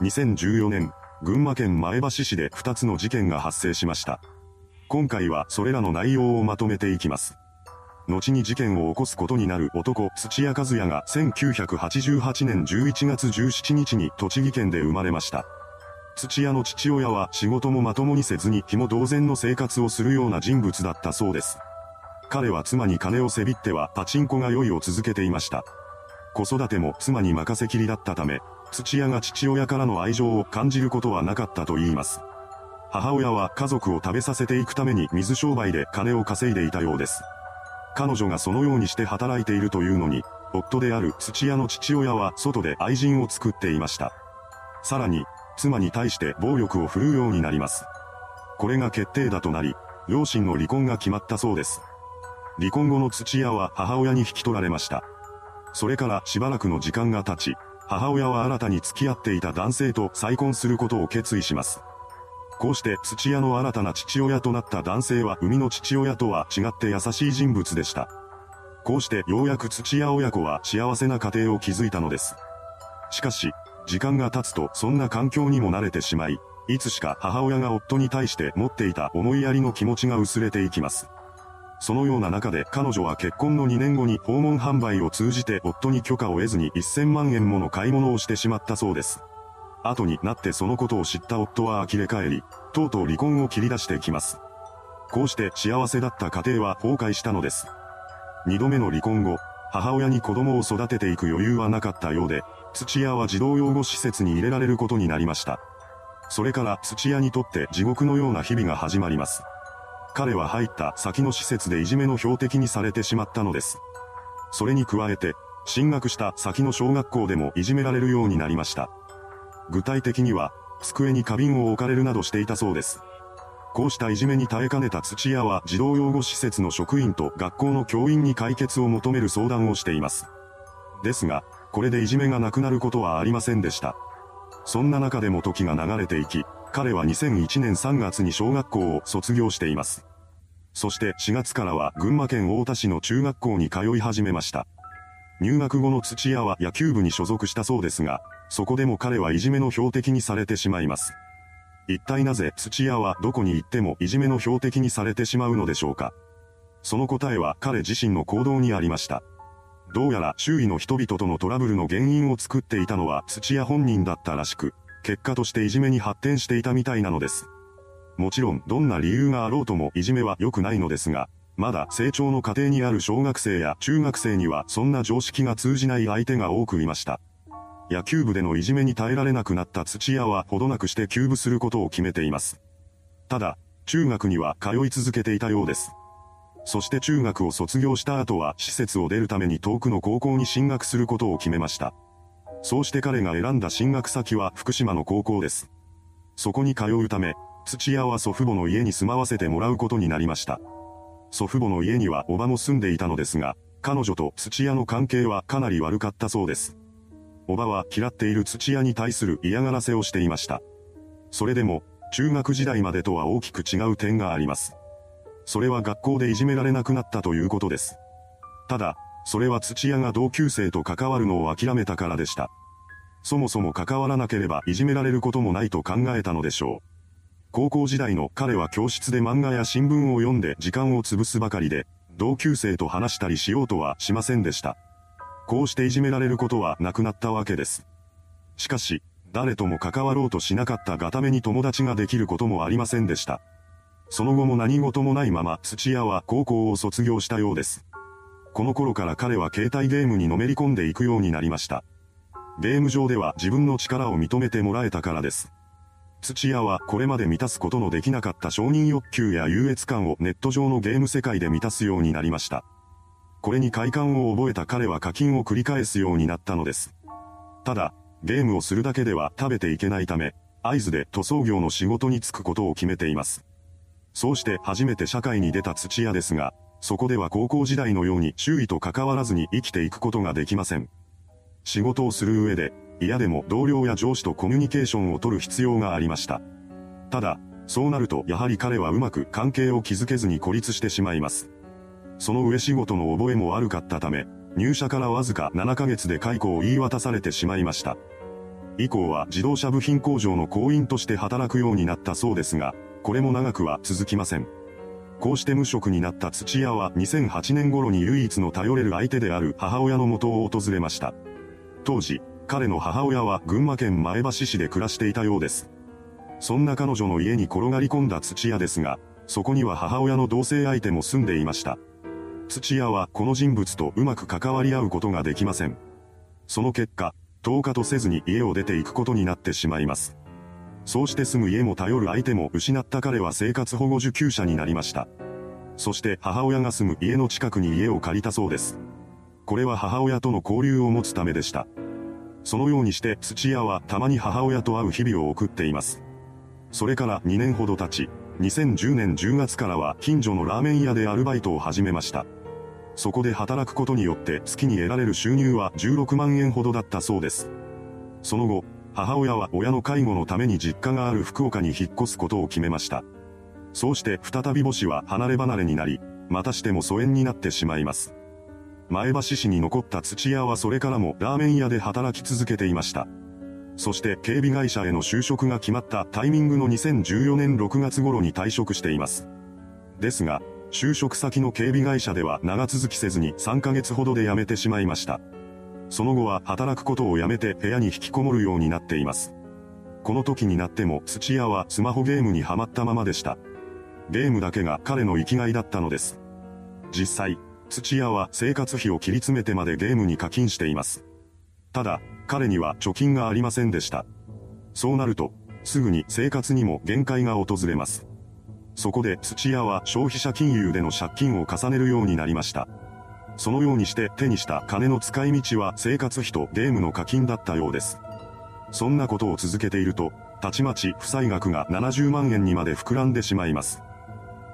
2014年、群馬県前橋市で2つの事件が発生しました。今回はそれらの内容をまとめていきます。後に事件を起こすことになる男、土屋和也が1988年11月17日に栃木県で生まれました。土屋の父親は仕事もまともにせずに紐同然の生活をするような人物だったそうです。彼は妻に金をせびってはパチンコが酔いを続けていました。子育ても妻に任せきりだったため、土屋が父親からの愛情を感じることはなかったと言います。母親は家族を食べさせていくために水商売で金を稼いでいたようです。彼女がそのようにして働いているというのに、夫である土屋の父親は外で愛人を作っていました。さらに、妻に対して暴力を振るうようになります。これが決定打となり、両親の離婚が決まったそうです。離婚後の土屋は母親に引き取られました。それからしばらくの時間が経ち、母親は新たに付き合っていた男性と再婚することを決意します。こうして土屋の新たな父親となった男性は生みの父親とは違って優しい人物でした。こうしてようやく土屋親子は幸せな家庭を築いたのです。しかし、時間が経つとそんな環境にも慣れてしまい、いつしか母親が夫に対して持っていた思いやりの気持ちが薄れていきます。そのような中で彼女は結婚の2年後に訪問販売を通じて夫に許可を得ずに1000万円もの買い物をしてしまったそうです。後になってそのことを知った夫は呆れ返り、とうとう離婚を切り出してきます。こうして幸せだった家庭は崩壊したのです。二度目の離婚後、母親に子供を育てていく余裕はなかったようで、土屋は児童養護施設に入れられることになりました。それから土屋にとって地獄のような日々が始まります。彼は入った先の施設でいじめの標的にされてしまったのです。それに加えて、進学した先の小学校でもいじめられるようになりました。具体的には、机に花瓶を置かれるなどしていたそうです。こうしたいじめに耐えかねた土屋は児童養護施設の職員と学校の教員に解決を求める相談をしています。ですが、これでいじめがなくなることはありませんでした。そんな中でも時が流れていき、彼は2001年3月に小学校を卒業しています。そして4月からは群馬県太田市の中学校に通い始めました。入学後の土屋は野球部に所属したそうですが、そこでも彼はいじめの標的にされてしまいます。一体なぜ土屋はどこに行ってもいじめの標的にされてしまうのでしょうか。その答えは彼自身の行動にありました。どうやら周囲の人々とのトラブルの原因を作っていたのは土屋本人だったらしく、結果としていじめに発展していたみたいなのです。もちろんどんな理由があろうともいじめは良くないのですが、まだ成長の過程にある小学生や中学生にはそんな常識が通じない相手が多くいました。野球部でのいじめに耐えられなくなった土屋はほどなくして休部することを決めています。ただ、中学には通い続けていたようです。そして中学を卒業した後は施設を出るために遠くの高校に進学することを決めました。そうして彼が選んだ進学先は福島の高校です。そこに通うため、土屋は祖父母の家に住まわせてもらうことになりました。祖父母の家にはおばも住んでいたのですが、彼女と土屋の関係はかなり悪かったそうです。おばは嫌っている土屋に対する嫌がらせをしていました。それでも、中学時代までとは大きく違う点があります。それは学校でいじめられなくなったということです。ただ、それは土屋が同級生と関わるのを諦めたからでした。そもそも関わらなければいじめられることもないと考えたのでしょう。高校時代の彼は教室で漫画や新聞を読んで時間を潰すばかりで、同級生と話したりしようとはしませんでした。こうしていじめられることはなくなったわけです。しかし、誰とも関わろうとしなかったがために友達ができることもありませんでした。その後も何事もないまま土屋は高校を卒業したようです。この頃から彼は携帯ゲームにのめり込んでいくようになりました。ゲーム上では自分の力を認めてもらえたからです。土屋はこれまで満たすことのできなかった承認欲求や優越感をネット上のゲーム世界で満たすようになりました。これに快感を覚えた彼は課金を繰り返すようになったのです。ただ、ゲームをするだけでは食べていけないため、合図で塗装業の仕事に就くことを決めています。そうして初めて社会に出た土屋ですが、そこでは高校時代のように周囲と関わらずに生きていくことができません。仕事をする上で、嫌でも同僚や上司とコミュニケーションを取る必要がありました。ただ、そうなるとやはり彼はうまく関係を築けずに孤立してしまいます。その上仕事の覚えも悪かったため、入社からわずか7ヶ月で解雇を言い渡されてしまいました。以降は自動車部品工場の工員として働くようになったそうですが、これも長くは続きません。こうして無職になった土屋は2008年頃に唯一の頼れる相手である母親の元を訪れました。当時、彼の母親は群馬県前橋市で暮らしていたようです。そんな彼女の家に転がり込んだ土屋ですが、そこには母親の同性相手も住んでいました。土屋はこの人物とうまく関わり合うことができません。その結果、10日とせずに家を出ていくことになってしまいます。そうして住む家も頼る相手も失った彼は生活保護受給者になりました。そして母親が住む家の近くに家を借りたそうです。これは母親との交流を持つためでした。そのようにして土屋はたまに母親と会う日々を送っています。それから2年ほど経ち、2010年10月からは近所のラーメン屋でアルバイトを始めました。そこで働くことによって月に得られる収入は16万円ほどだったそうです。その後、母親は親の介護のために実家がある福岡に引っ越すことを決めました。そうして再び母子は離れ離れになり、またしても疎遠になってしまいます。前橋市に残った土屋はそれからもラーメン屋で働き続けていました。そして警備会社への就職が決まったタイミングの2014年6月頃に退職しています。ですが、就職先の警備会社では長続きせずに3ヶ月ほどで辞めてしまいました。その後は働くことをやめて部屋に引きこもるようになっています。この時になっても土屋はスマホゲームにはまったままでした。ゲームだけが彼の生きがいだったのです。実際、土屋は生活費を切り詰めてまでゲームに課金しています。ただ、彼には貯金がありませんでした。そうなると、すぐに生活にも限界が訪れます。そこで土屋は消費者金融での借金を重ねるようになりました。そのようにして手にした金の使い道は生活費とゲームの課金だったようです。そんなことを続けていると、たちまち負債額が70万円にまで膨らんでしまいます。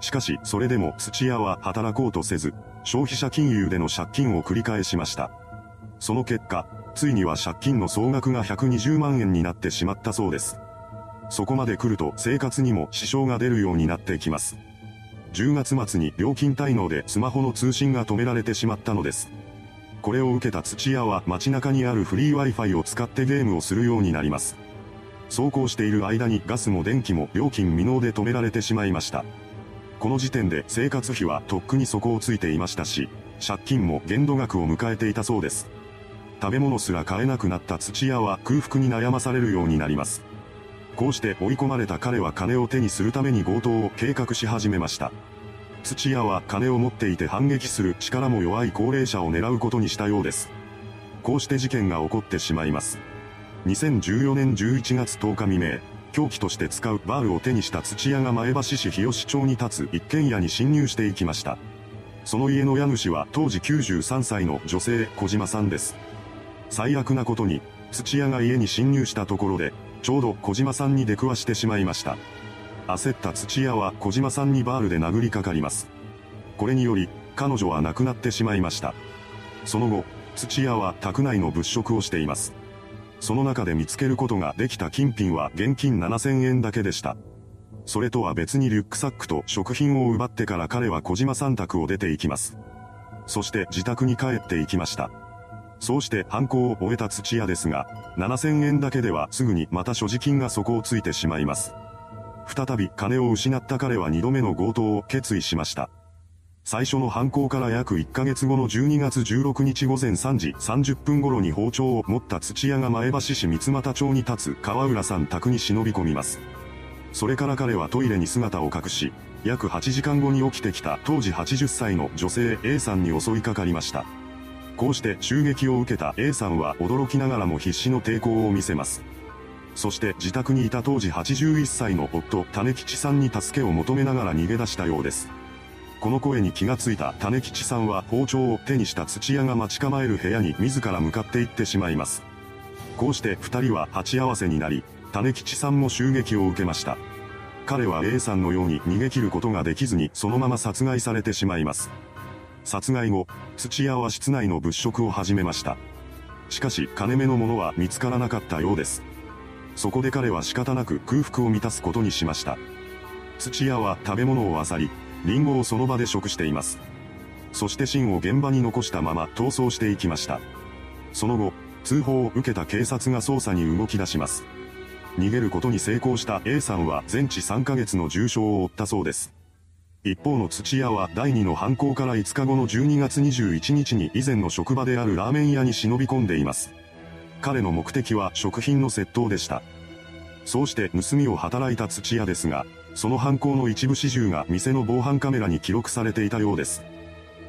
しかし、それでも土屋は働こうとせず、消費者金融での借金を繰り返しました。その結果、ついには借金の総額が120万円になってしまったそうです。そこまで来ると生活にも支障が出るようになってきます。10月末に料金滞納でスマホの通信が止められてしまったのです。これを受けた土屋は街中にあるフリー Wi-Fi を使ってゲームをするようになります。走行している間にガスも電気も料金未納で止められてしまいました。この時点で生活費はとっくに底をついていましたし、借金も限度額を迎えていたそうです。食べ物すら買えなくなった土屋は空腹に悩まされるようになります。こうして追い込まれた彼は金を手にするために強盗を計画し始めました。土屋は金を持っていて反撃する力も弱い高齢者を狙うことにしたようです。こうして事件が起こってしまいます。2014年11月10日未明、凶器として使うバールを手にした土屋が前橋市日吉町に立つ一軒家に侵入していきました。その家の家主は当時93歳の女性小島さんです。最悪なことに、土屋が家に侵入したところで、ちょうど小島さんに出くわしてしまいました。焦った土屋は小島さんにバールで殴りかかります。これにより、彼女は亡くなってしまいました。その後、土屋は宅内の物色をしています。その中で見つけることができた金品は現金7000円だけでした。それとは別にリュックサックと食品を奪ってから彼は小島さん宅を出て行きます。そして自宅に帰って行きました。そうして犯行を終えた土屋ですが、7000円だけではすぐにまた所持金が底をついてしまいます。再び金を失った彼は2度目の強盗を決意しました。最初の犯行から約1ヶ月後の12月16日午前3時30分頃に包丁を持った土屋が前橋市三俣町に立つ川浦さん宅に忍び込みます。それから彼はトイレに姿を隠し、約8時間後に起きてきた当時80歳の女性 A さんに襲いかかりました。こうして襲撃を受けた A さんは驚きながらも必死の抵抗を見せます。そして自宅にいた当時81歳の夫、種吉さんに助けを求めながら逃げ出したようです。この声に気がついた種吉さんは包丁を手にした土屋が待ち構える部屋に自ら向かって行ってしまいます。こうして二人は鉢合わせになり、種吉さんも襲撃を受けました。彼は A さんのように逃げ切ることができずにそのまま殺害されてしまいます。殺害後、土屋は室内の物色を始めました。しかし金目のものは見つからなかったようです。そこで彼は仕方なく空腹を満たすことにしました。土屋は食べ物を漁り、リンゴをその場で食しています。そして芯を現場に残したまま逃走していきました。その後、通報を受けた警察が捜査に動き出します。逃げることに成功した A さんは全治3ヶ月の重傷を負ったそうです。一方の土屋は第2の犯行から5日後の12月21日に以前の職場であるラーメン屋に忍び込んでいます。彼の目的は食品の窃盗でした。そうして盗みを働いた土屋ですが、その犯行の一部始終が店の防犯カメラに記録されていたようです。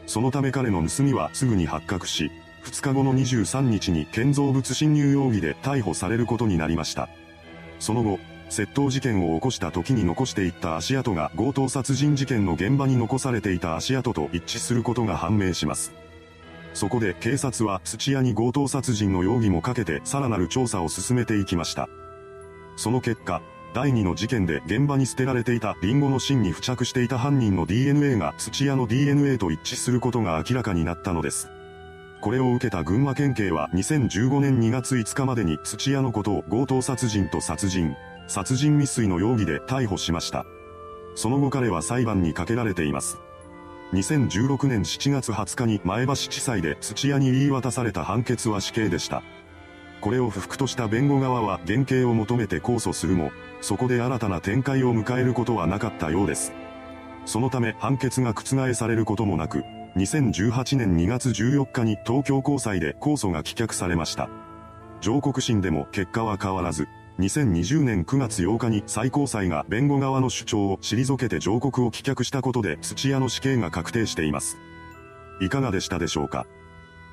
そのため彼の盗みはすぐに発覚し、2日後の23日に建造物侵入容疑で逮捕されることになりました。その後、窃盗事件を起こした時に残していった足跡が強盗殺人事件の現場に残されていた足跡と一致することが判明します。そこで警察は土屋に強盗殺人の容疑もかけてさらなる調査を進めていきました。その結果、第2の事件で現場に捨てられていたリンゴの芯に付着していた犯人の DNA が土屋の DNA と一致することが明らかになったのです。これを受けた群馬県警は2015年2月5日までに土屋のことを強盗殺人と殺人、殺人未遂の容疑で逮捕しました。その後彼は裁判にかけられています。2016年7月20日に前橋地裁で土屋に言い渡された判決は死刑でした。これを不服とした弁護側は減刑を求めて控訴するも、そこで新たな展開を迎えることはなかったようです。そのため判決が覆されることもなく、2018年2月14日に東京高裁で控訴が棄却されました。上告審でも結果は変わらず、2020年9月8日に最高裁が弁護側の主張を退けて上告を棄却したことで土屋の死刑が確定しています。いかがでしたでしょうか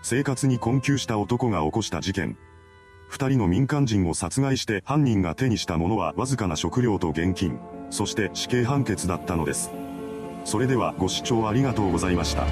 生活に困窮した男が起こした事件。二人の民間人を殺害して犯人が手にしたものはわずかな食料と現金、そして死刑判決だったのです。それではご視聴ありがとうございました。